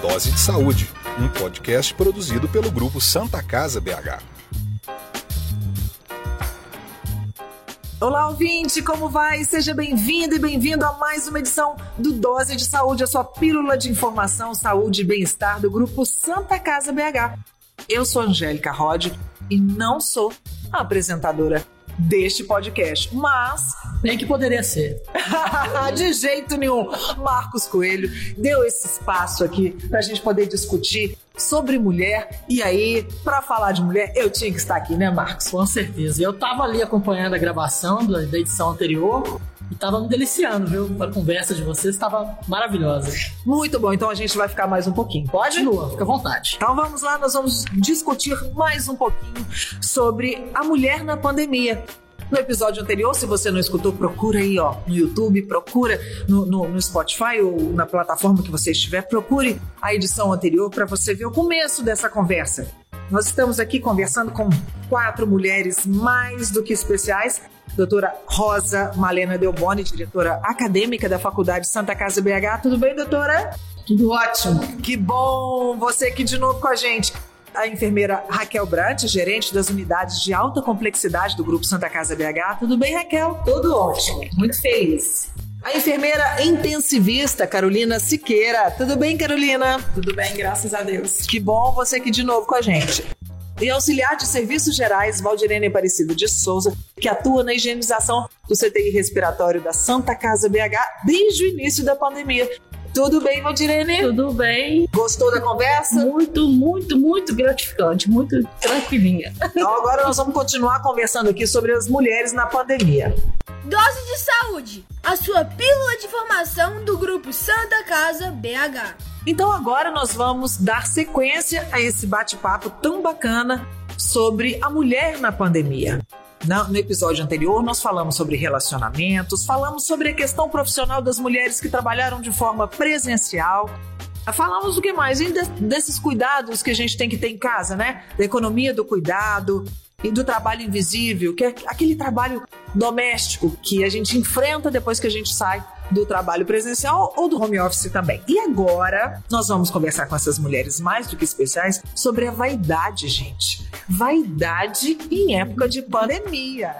Dose de Saúde, um podcast produzido pelo grupo Santa Casa BH. Olá, ouvinte, como vai? Seja bem-vindo e bem-vindo a mais uma edição do Dose de Saúde, a sua pílula de informação, saúde e bem-estar do grupo Santa Casa BH. Eu sou Angélica Rod e não sou a apresentadora deste podcast, mas nem que poderia ser. de jeito nenhum. Marcos Coelho deu esse espaço aqui para a gente poder discutir sobre mulher. E aí, para falar de mulher, eu tinha que estar aqui, né, Marcos? Com certeza. Eu tava ali acompanhando a gravação da edição anterior e tava me deliciando, viu? A conversa de vocês estava maravilhosa. Muito bom, então a gente vai ficar mais um pouquinho, pode? Continua, fica à vontade. Então vamos lá, nós vamos discutir mais um pouquinho sobre a mulher na pandemia. No episódio anterior, se você não escutou, procura aí, ó, no YouTube, procura no, no, no Spotify ou na plataforma que você estiver, procure a edição anterior para você ver o começo dessa conversa. Nós estamos aqui conversando com quatro mulheres mais do que especiais. Doutora Rosa Malena Delboni, diretora acadêmica da Faculdade Santa Casa BH. Tudo bem, doutora? Tudo ótimo. Que bom você aqui de novo com a gente a enfermeira Raquel Brant, gerente das unidades de alta complexidade do Grupo Santa Casa BH. Tudo bem, Raquel? Tudo ótimo, muito feliz. A enfermeira intensivista Carolina Siqueira. Tudo bem, Carolina? Tudo bem, graças a Deus. Que bom você aqui de novo com a gente. E auxiliar de serviços gerais, Valdirene Aparecido de Souza, que atua na higienização do CTI respiratório da Santa Casa BH desde o início da pandemia. Tudo bem, Valdirene? Tudo bem. Gostou da conversa? Muito, muito, muito gratificante, muito tranquilinha. Então agora nós vamos continuar conversando aqui sobre as mulheres na pandemia. Dose de Saúde, a sua pílula de informação do grupo Santa Casa BH. Então agora nós vamos dar sequência a esse bate-papo tão bacana sobre a mulher na pandemia. No episódio anterior, nós falamos sobre relacionamentos, falamos sobre a questão profissional das mulheres que trabalharam de forma presencial. Falamos do que mais? E desses cuidados que a gente tem que ter em casa, né? Da economia do cuidado e do trabalho invisível, que é aquele trabalho doméstico que a gente enfrenta depois que a gente sai do trabalho presencial ou do home office também. E agora nós vamos conversar com essas mulheres mais do que especiais sobre a vaidade, gente. Vaidade em época de pandemia.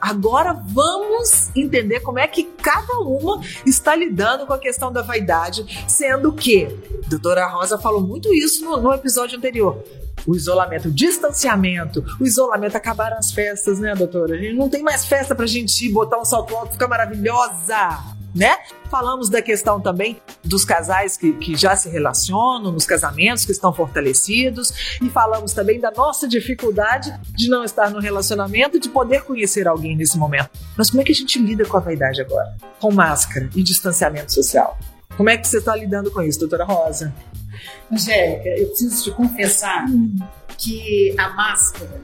Agora vamos entender como é que cada uma está lidando com a questão da vaidade, sendo que a doutora Rosa falou muito isso no, no episódio anterior o isolamento, o distanciamento, o isolamento, acabaram as festas, né, doutora? A gente não tem mais festa pra gente ir, botar um salto alto, ficar maravilhosa né? Falamos da questão também dos casais que, que já se relacionam, nos casamentos que estão fortalecidos, e falamos também da nossa dificuldade de não estar no relacionamento, de poder conhecer alguém nesse momento. Mas como é que a gente lida com a vaidade agora? Com máscara e distanciamento social. Como é que você está lidando com isso, doutora Rosa? Angélica, eu preciso te confessar que a máscara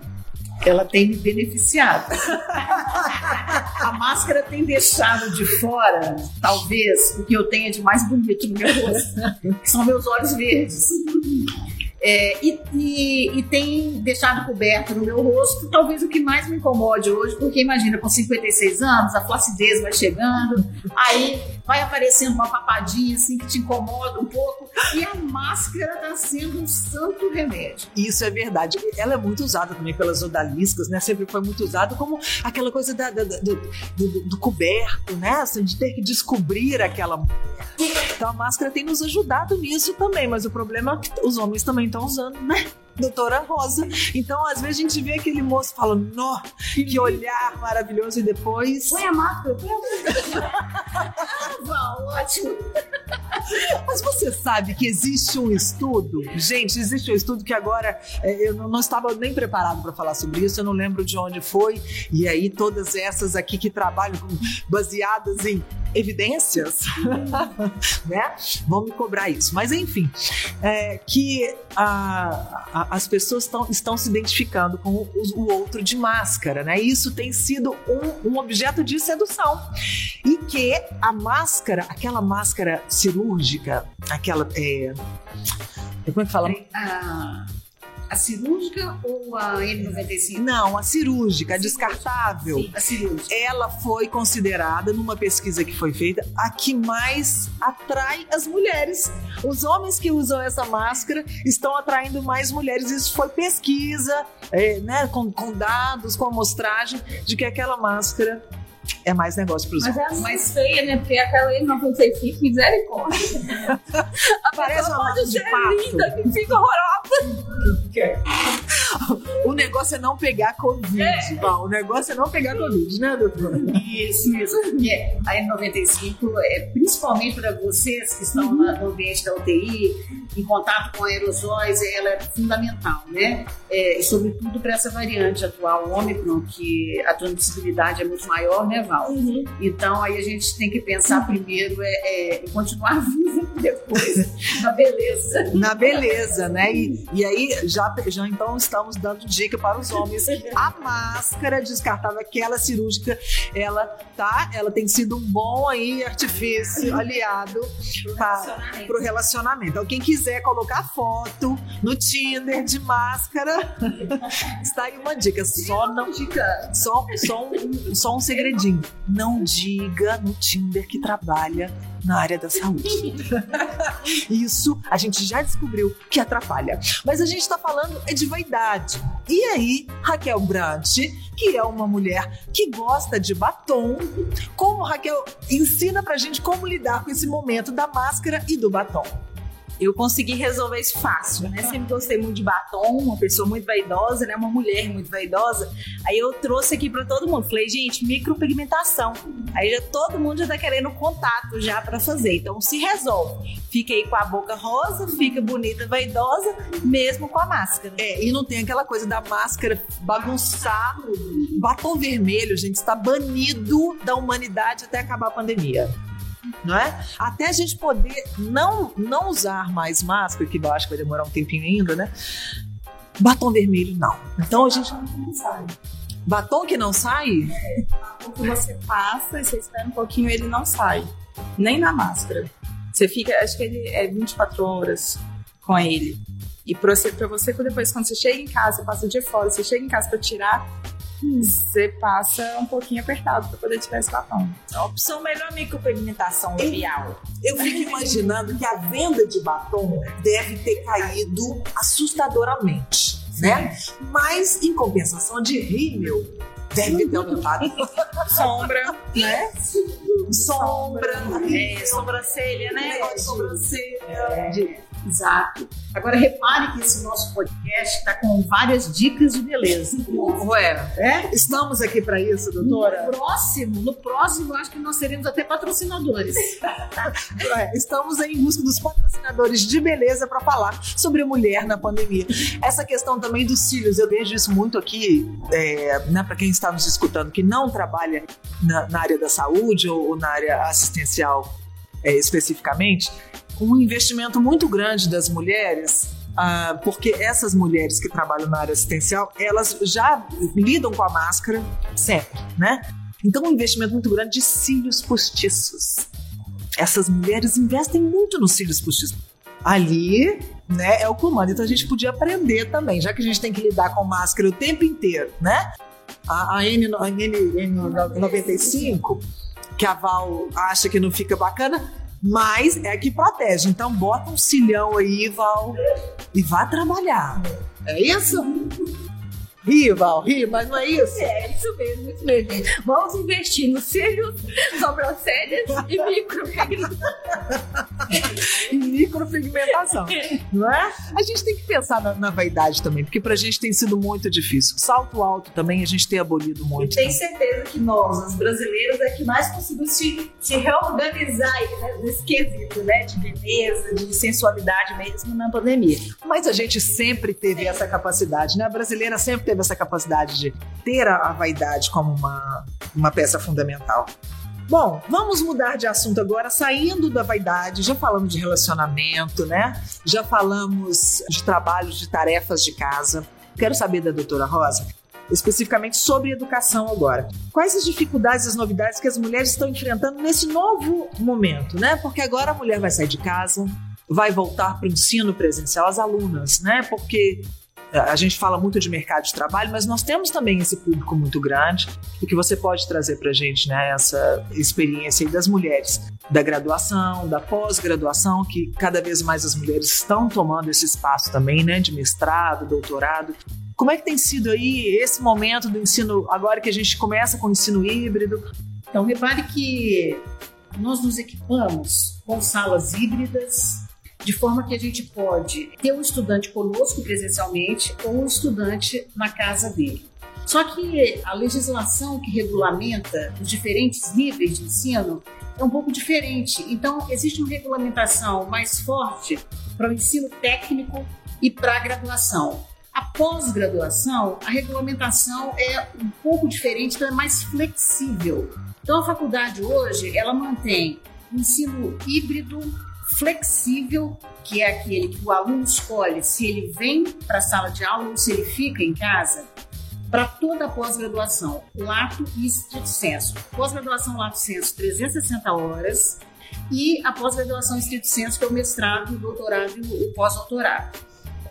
ela tem me beneficiado. a máscara tem deixado de fora, talvez, o que eu tenha de mais bonito no meu rosto, que são meus olhos verdes. É, e, e, e, tem deixado coberto no meu rosto, talvez o que mais me incomode hoje, porque imagina, com 56 anos, a flacidez vai chegando, aí vai aparecendo uma papadinha assim que te incomoda um pouco, e a máscara está sendo um santo remédio. Isso é verdade. Ela é muito usada também pelas odaliscas, né? Sempre foi muito usada como aquela coisa da, da, do, do, do, coberto, né? Assim, de ter que descobrir aquela mulher. Então a máscara tem nos ajudado nisso também, mas o problema é que os homens também estão usando, né? Doutora Rosa. Então, às vezes a gente vê aquele moço falando, nó, que olhar maravilhoso, e depois. Põe a máscara, põe a ah, ótimo. Mas você sabe que existe um estudo, gente, existe um estudo que agora é, eu não estava nem preparado para falar sobre isso, eu não lembro de onde foi, e aí todas essas aqui que trabalham baseadas em evidências, né? Vão me cobrar isso. Mas enfim, é, que a, a, as pessoas tão, estão se identificando com o, o, outro de máscara, né? Isso tem sido um, um objeto de sedução. E que a máscara, aquela máscara cirúrgica, aquela. É, como é que fala? A, A cirúrgica ou a N95? Não, a cirúrgica, a descartável. Sim, a cirúrgica. Ela foi considerada, numa pesquisa que foi feita, a que mais atrai as mulheres. Os homens que usam essa máscara estão atraindo mais mulheres. Isso foi pesquisa, é, né, com, com dados, com amostragem de que aquela máscara é mais negócio para os Mas homens. é a mais feia, né? Porque aquela aí não sei se misericórdia. A Parece uma pode massa de ser pato. linda, que fica horrorosa. O negócio é não pegar Covid, Val. O negócio é não pegar Covid, né, doutor? Isso, isso. Porque a N95 é principalmente para vocês que estão na- no ambiente da UTI, em contato com aerosóis, ela é fundamental, né? É, e sobretudo para essa variante atual, o Ômicron, que a transmissibilidade é muito maior, né, Val? Então aí a gente tem que pensar primeiro é, é, em continuar vivo depois na beleza. Na beleza, né? E, e aí, já, já então estamos dando dica para os homens. A máscara descartável, aquela cirúrgica, ela tá, ela tem sido um bom aí artifício aliado para o relacionamento. Então, quem quiser colocar foto no Tinder de máscara, está aí uma dica. Só não Dica. só, só, um, só um segredinho. Não diga no Tinder que trabalha na área da saúde. Isso a gente já descobriu que atrapalha. Mas a gente está falando é de vaidade. E aí, Raquel Brant, que é uma mulher que gosta de batom, como Raquel ensina pra gente como lidar com esse momento da máscara e do batom. Eu consegui resolver isso fácil, né? Sempre gostei muito de batom, uma pessoa muito vaidosa, né? Uma mulher muito vaidosa. Aí eu trouxe aqui pra todo mundo. Falei, gente, micropigmentação. Aí já todo mundo já tá querendo contato já pra fazer. Então se resolve. Fica aí com a boca rosa, fica bonita, vaidosa, mesmo com a máscara. É, e não tem aquela coisa da máscara bagunçar. Batom vermelho, gente, está banido da humanidade até acabar a pandemia. Não é? Até a gente poder não, não usar mais máscara, que eu acho que vai demorar um tempinho ainda, né? Batom vermelho, não. Então a gente. Batom que não sai? O que você passa e você espera um pouquinho, ele não sai. Nem na máscara. Você fica, acho que ele é 24 horas com ele. E pra você, pra você depois, quando você chega em casa, passa o dia fora, você chega em casa pra tirar, você passa um pouquinho apertado pra poder tirar esse batom. A opção melhor micropigmentação labial. Eu fico imaginando que a venda de batom deve ter caído assustadoramente, né? Mas, em compensação de rímel, deve ter aumentado. Sombra, né? Sombra, É, sobrancelha, né? de sobrancelha. de- Exato. Agora repare que esse nosso podcast está com várias dicas de beleza. Ué, É? estamos aqui para isso, doutora? No próximo, no próximo, acho que nós seremos até patrocinadores. Estamos em busca dos patrocinadores de beleza para falar sobre mulher na pandemia. Essa questão também dos cílios, eu vejo isso muito aqui, é, né, para quem está nos escutando, que não trabalha na, na área da saúde ou, ou na área assistencial é, especificamente, um investimento muito grande das mulheres. ah, porque essas mulheres que trabalham na área assistencial, elas já lidam com a máscara sempre, né? Então, um investimento muito grande de cílios postiços essas mulheres investem muito nos cílios postiços. Ali, né, é o comando. Então a gente podia aprender também, já que a gente tem que lidar com máscara o tempo inteiro, né? A, a N, a N, N95, que a Val acha que não fica bacana, mas é que protege. Então bota um cilhão aí, Val, e vá trabalhar. É isso? Ri, Val, ri, mas não é isso? É isso mesmo, isso mesmo. Vamos investir nos cílios, sobrancelhas e micropigmentação. e micropigmentação, não é? A gente tem que pensar na, na vaidade também, porque pra gente tem sido muito difícil. Salto alto também a gente tem abolido muito. tenho certeza que nós, as brasileiras, é que mais conseguimos se, se reorganizar aí, né, nesse quesito, né? De beleza, de sensualidade mesmo na pandemia. Mas a gente sempre teve essa capacidade, né? A brasileira sempre teve essa capacidade de ter a, vaidade como uma, uma peça fundamental. Bom, vamos mudar de assunto agora, saindo da vaidade, já falamos de relacionamento, né? Já falamos de trabalhos, de tarefas de casa. Quero saber da doutora Rosa, especificamente sobre educação agora. Quais as dificuldades as novidades que as mulheres estão enfrentando nesse novo momento, né? Porque agora a mulher vai sair de casa, vai voltar para o ensino presencial, as alunas, né? Porque A gente fala muito de mercado de trabalho, mas nós temos também esse público muito grande e que você pode trazer para a gente né, essa experiência das mulheres da graduação, da pós-graduação, que cada vez mais as mulheres estão tomando esse espaço também, né, de mestrado, doutorado. Como é que tem sido aí esse momento do ensino, agora que a gente começa com o ensino híbrido? Então, repare que nós nos equipamos com salas híbridas, de forma que a gente pode ter o um estudante conosco presencialmente ou o um estudante na casa dele. Só que a legislação que regulamenta os diferentes níveis de ensino é um pouco diferente. Então, existe uma regulamentação mais forte para o ensino técnico e para a graduação. A pós-graduação, a regulamentação é um pouco diferente, então é mais flexível. Então, a faculdade hoje, ela mantém ensino híbrido, flexível, que é aquele que o aluno escolhe se ele vem para a sala de aula ou se ele fica em casa, para toda a pós-graduação, lato e estrito senso. Pós-graduação lato senso, 360 horas, e a pós-graduação estrito senso, que é o mestrado, o doutorado e o pós-doutorado.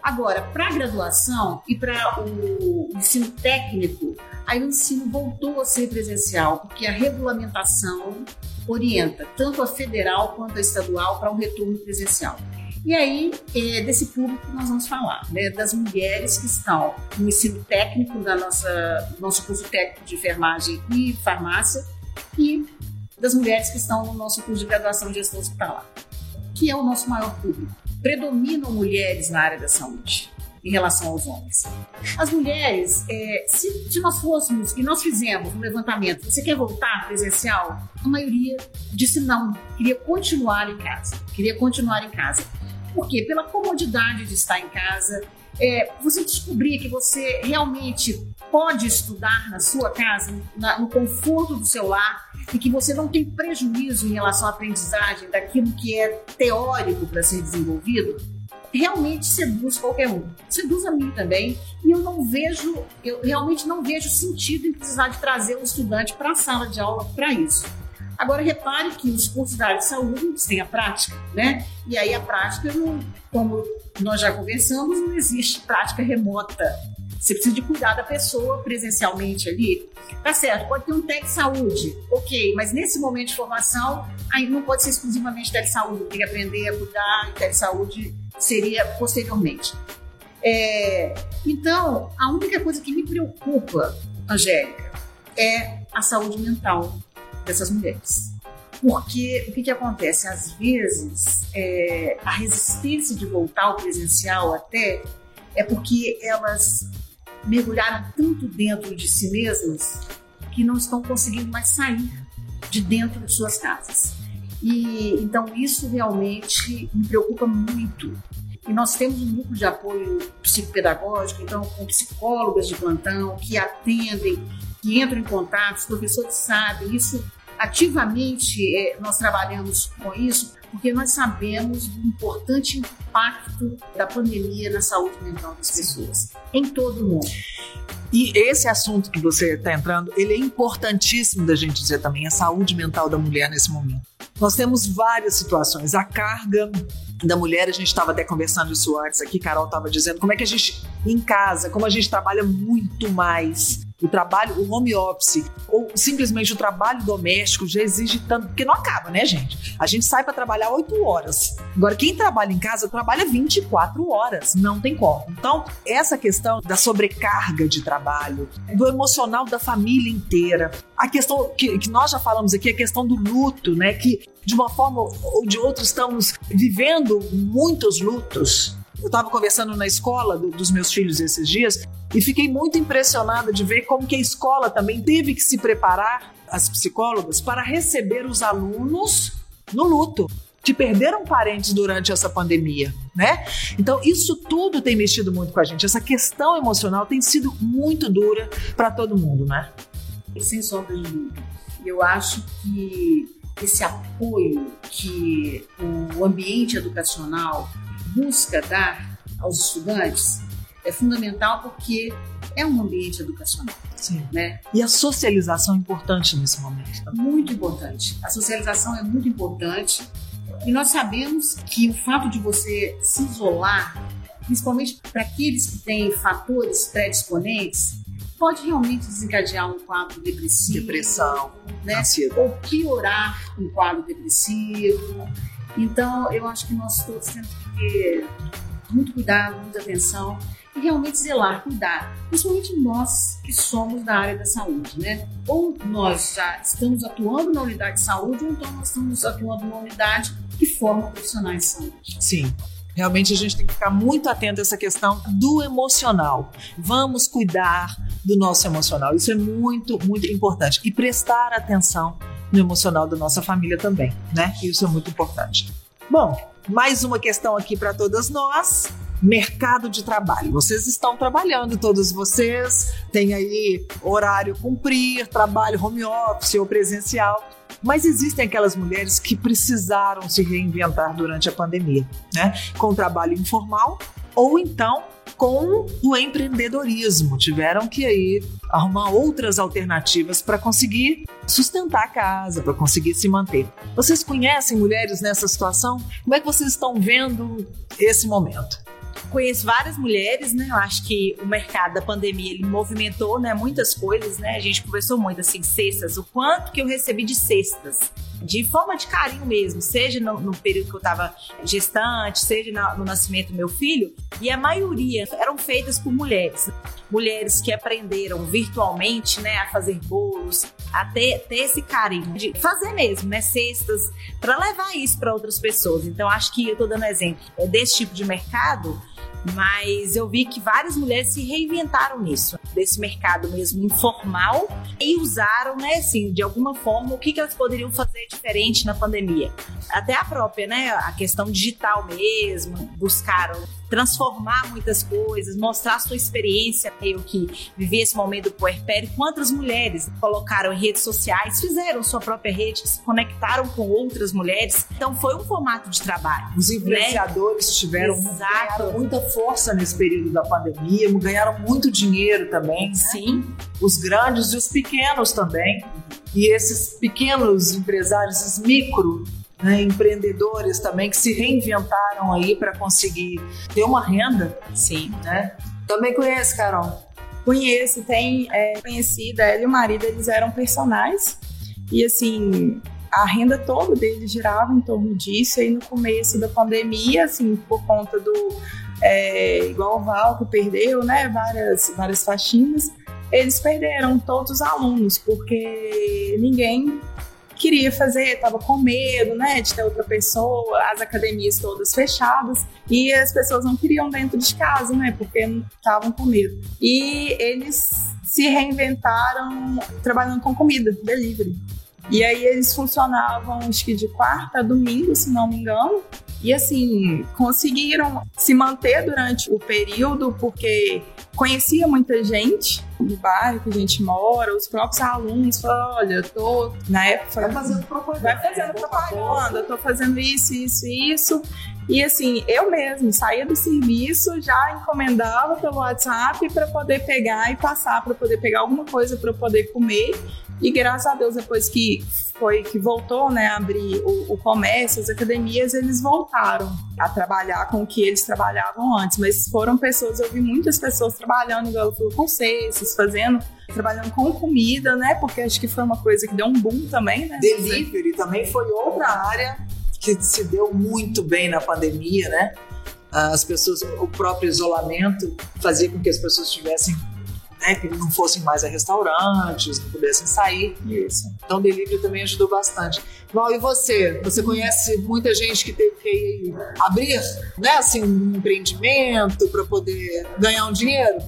Agora, para a graduação e para o ensino técnico, aí o ensino voltou a ser presencial, porque a regulamentação orienta tanto a federal quanto a estadual para um retorno presencial. E aí, é desse público que nós vamos falar, né, das mulheres que estão no ensino técnico da nossa nosso curso técnico de enfermagem e farmácia e das mulheres que estão no nosso curso de graduação de gestão hospitalar, que é o nosso maior público predominam mulheres na área da saúde em relação aos homens. As mulheres, é, se, se, nós fôssemos e nós fizemos um levantamento, você quer voltar presencial? A maioria disse não, queria continuar em casa, queria continuar em casa. Por quê? Pela comodidade de estar em casa, é, você descobrir que você realmente pode estudar na sua casa, na, no conforto do seu lar, e que você não tem prejuízo em relação à aprendizagem daquilo que é teórico para ser desenvolvido, realmente seduz qualquer um. Seduz a mim também. E eu não vejo, eu realmente não vejo sentido em precisar de trazer um estudante para a sala de aula para isso. Agora, repare que os cursos da área de saúde têm a prática, né? E aí a prática, como nós já conversamos, não existe prática remota. Você precisa de cuidar da pessoa presencialmente ali. Tá certo, pode ter um tech saúde, ok, mas nesse momento de formação, aí não pode ser exclusivamente tech saúde, tem que aprender a cuidar e tech saúde seria posteriormente. É, então, a única coisa que me preocupa, Angélica, é a saúde mental dessas mulheres. Porque o que, que acontece? Às vezes, é, a resistência de voltar ao presencial até é porque elas mergulharam tanto dentro de si mesmas que não estão conseguindo mais sair de dentro de suas casas. E então isso realmente me preocupa muito. E nós temos um grupo de apoio psicopedagógico, então com psicólogas de plantão que atendem, que entram em contato, os professores sabem, isso ativamente é, nós trabalhamos com isso porque nós sabemos do importante impacto da pandemia na saúde mental das pessoas em todo o mundo. E esse assunto que você está entrando, ele é importantíssimo da gente dizer também, a saúde mental da mulher nesse momento. Nós temos várias situações. A carga da mulher, a gente estava até conversando isso antes aqui, Carol estava dizendo como é que a gente, em casa, como a gente trabalha muito mais o trabalho, o home office, ou simplesmente o trabalho doméstico já exige tanto, porque não acaba, né, gente? A gente sai para trabalhar 8 horas. Agora, quem trabalha em casa trabalha 24 horas, não tem como. Então, essa questão da sobrecarga de trabalho, do emocional da família inteira, a questão que, que nós já falamos aqui, a questão do luto, né, que de uma forma ou de outra estamos vivendo muitos lutos eu estava conversando na escola do, dos meus filhos esses dias e fiquei muito impressionada de ver como que a escola também teve que se preparar, as psicólogas, para receber os alunos no luto que perderam parentes durante essa pandemia, né? Então isso tudo tem mexido muito com a gente. Essa questão emocional tem sido muito dura para todo mundo, né? Sem sombra de dúvida. Eu acho que esse apoio que o ambiente educacional busca dar aos estudantes é fundamental porque é um ambiente educacional. Sim. Né? E a socialização é importante nesse momento. Também. Muito importante. A socialização é muito importante. E nós sabemos que o fato de você se isolar principalmente para aqueles que têm fatores predisponentes, pode realmente desencadear um quadro depressivo, Depressão, né? ansiedade. ou piorar um quadro depressivo. Então, eu acho que nós todos temos que ter muito cuidado, muita atenção e realmente zelar, cuidar. Principalmente nós que somos da área da saúde, né? Ou nós já estamos atuando na unidade de saúde, ou então nós estamos atuando numa unidade que forma profissionais de saúde. Sim. Realmente a gente tem que ficar muito atento a essa questão do emocional. Vamos cuidar do nosso emocional. Isso é muito, muito importante. E prestar atenção no emocional da nossa família também, né? Isso é muito importante. Bom, mais uma questão aqui para todas nós. Mercado de trabalho. Vocês estão trabalhando, todos vocês têm aí horário cumprir, trabalho home office ou presencial. Mas existem aquelas mulheres que precisaram se reinventar durante a pandemia, né? Com trabalho informal ou então com o empreendedorismo. Tiveram que aí arrumar outras alternativas para conseguir sustentar a casa, para conseguir se manter. Vocês conhecem mulheres nessa situação? Como é que vocês estão vendo esse momento? conheço várias mulheres, né? Eu acho que o mercado da pandemia ele movimentou, né, muitas coisas, né? A gente conversou muito assim, cestas, o quanto que eu recebi de cestas, de forma de carinho mesmo, seja no, no período que eu estava gestante, seja no, no nascimento do meu filho, e a maioria eram feitas por mulheres. Mulheres que aprenderam virtualmente, né, a fazer bolos, a ter, ter esse carinho de fazer mesmo, né, cestas, para levar isso para outras pessoas. Então, acho que eu estou dando exemplo é, desse tipo de mercado mas eu vi que várias mulheres se reinventaram nisso, desse mercado mesmo informal e usaram, né, assim, de alguma forma, o que, que elas poderiam fazer diferente na pandemia. Até a própria, né, a questão digital mesmo, buscaram transformar muitas coisas, mostrar a sua experiência. Eu que vivi esse momento do puerpério, quantas mulheres colocaram em redes sociais, fizeram sua própria rede, se conectaram com outras mulheres. Então foi um formato de trabalho. Os influenciadores né? tiveram Exato. muita força nesse período da pandemia, ganharam muito dinheiro também. Né? Sim. Os grandes e os pequenos também. E esses pequenos empresários, esses micro né, empreendedores também que se reinventaram aí para conseguir ter uma renda. Sim. Né? Também conhece, Carol? Conheço, tem é, conhecida, ela e o marido, eles eram personagens. E assim, a renda toda deles girava em torno disso. E aí no começo da pandemia, assim, por conta do. É, igual o Val que perdeu, né? Várias, várias faxinas. Eles perderam todos os alunos, porque ninguém queria fazer, estava com medo, né, de ter outra pessoa, as academias todas fechadas e as pessoas não queriam dentro de casa, né, porque estavam com medo. E eles se reinventaram trabalhando com comida, delivery. E aí eles funcionavam, acho que de quarta a domingo, se não me engano. E assim, conseguiram se manter durante o período, porque conhecia muita gente no bairro que a gente mora, os próprios alunos falaram, olha, eu tô, na época, vai fazendo propaganda, vai fazendo propaganda, eu tô fazendo isso, isso, isso. E assim, eu mesmo saía do serviço, já encomendava pelo WhatsApp para poder pegar e passar, para poder pegar alguma coisa para poder comer. E graças a Deus, depois que foi que voltou né, a abrir o, o, comércio, as academias, eles voltaram a trabalhar com o que eles trabalhavam antes. Mas foram pessoas, eu vi muitas pessoas trabalhando, igual ela falou, com cestos, fazendo, trabalhando com comida, né? Porque acho que foi uma coisa que deu um boom também, né? Delivery também foi outra área que se deu muito bem na pandemia, né? As pessoas, o próprio isolamento fazia com que as pessoas tivessem né, que não fossem mais a restaurantes, não pudessem sair. Isso. Então, o delivery também ajudou bastante. Val, e você? Você conhece muita gente que teve que abrir, né, assim, um empreendimento para poder ganhar um dinheiro?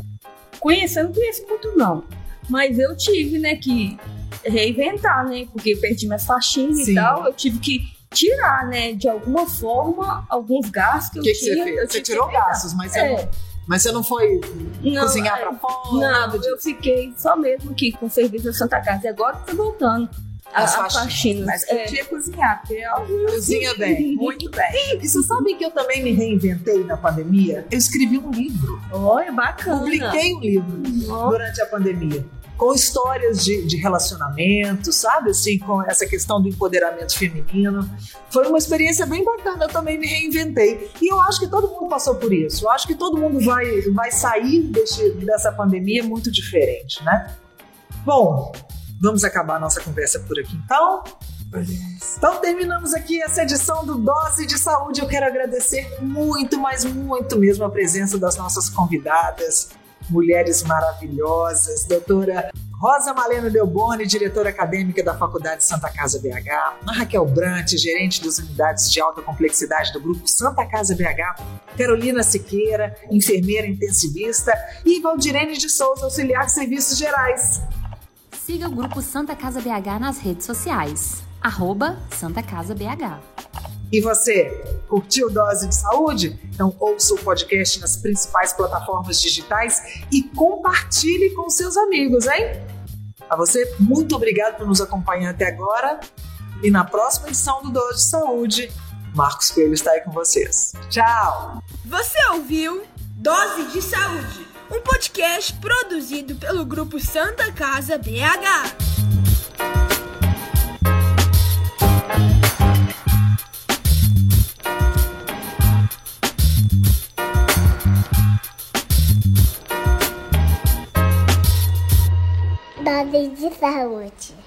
Conheço, eu não conheço muito não. Mas eu tive, né, que reinventar, né? Porque eu perdi minhas faixinhas Sim. e tal. Eu tive que tirar, né, de alguma forma, alguns gastos que, O que, eu que tinha. você fez? eu Você tirou gastos, mas você, É. mas você não foi Não, cozinhar é, para fora? Não, nada eu disso. fiquei só mesmo aqui com o serviço da Santa Casa. E agora tá voltando As a faxinas. faxina. Mas É. podia cozinhar, porque ó, Cozinha bem. muito bem. E você sabe que eu também me reinventei na pandemia? Eu escrevi um livro. Olha, bacana. Publiquei um livro Ó. durante a pandemia. Com histórias de, de relacionamento, sabe? Assim, com essa questão do empoderamento feminino. Foi uma experiência bem bacana, eu também me reinventei. E eu acho que todo mundo passou por isso. Eu acho que todo mundo vai, vai sair desse, dessa pandemia muito diferente, né? Bom, vamos acabar a nossa conversa por aqui então. Então terminamos aqui essa edição do Dose de Saúde. Eu quero agradecer muito, mas muito mesmo a presença das nossas convidadas, mulheres maravilhosas, doutora Rosa Malena Delboni, diretora acadêmica da Faculdade Santa Casa BH, Raquel Brant, gerente das unidades de alta complexidade do Grupo Santa Casa BH, Carolina Siqueira, enfermeira intensivista. E Valdirene de Souza, auxiliar de serviços gerais. Siga o Grupo Santa Casa BH nas redes sociais arroba Santa Casa BH. E você, curtiu Dose de Saúde? Então ouça o podcast nas principais plataformas digitais e compartilhe com seus amigos, hein? A você, muito obrigado por nos acompanhar até agora. E na próxima edição do Dose de Saúde, Marcos Coelho está aí com vocês. Tchau! Você ouviu Dose de Saúde, um podcast produzido pelo Grupo Santa Casa BH. Dose de saúde.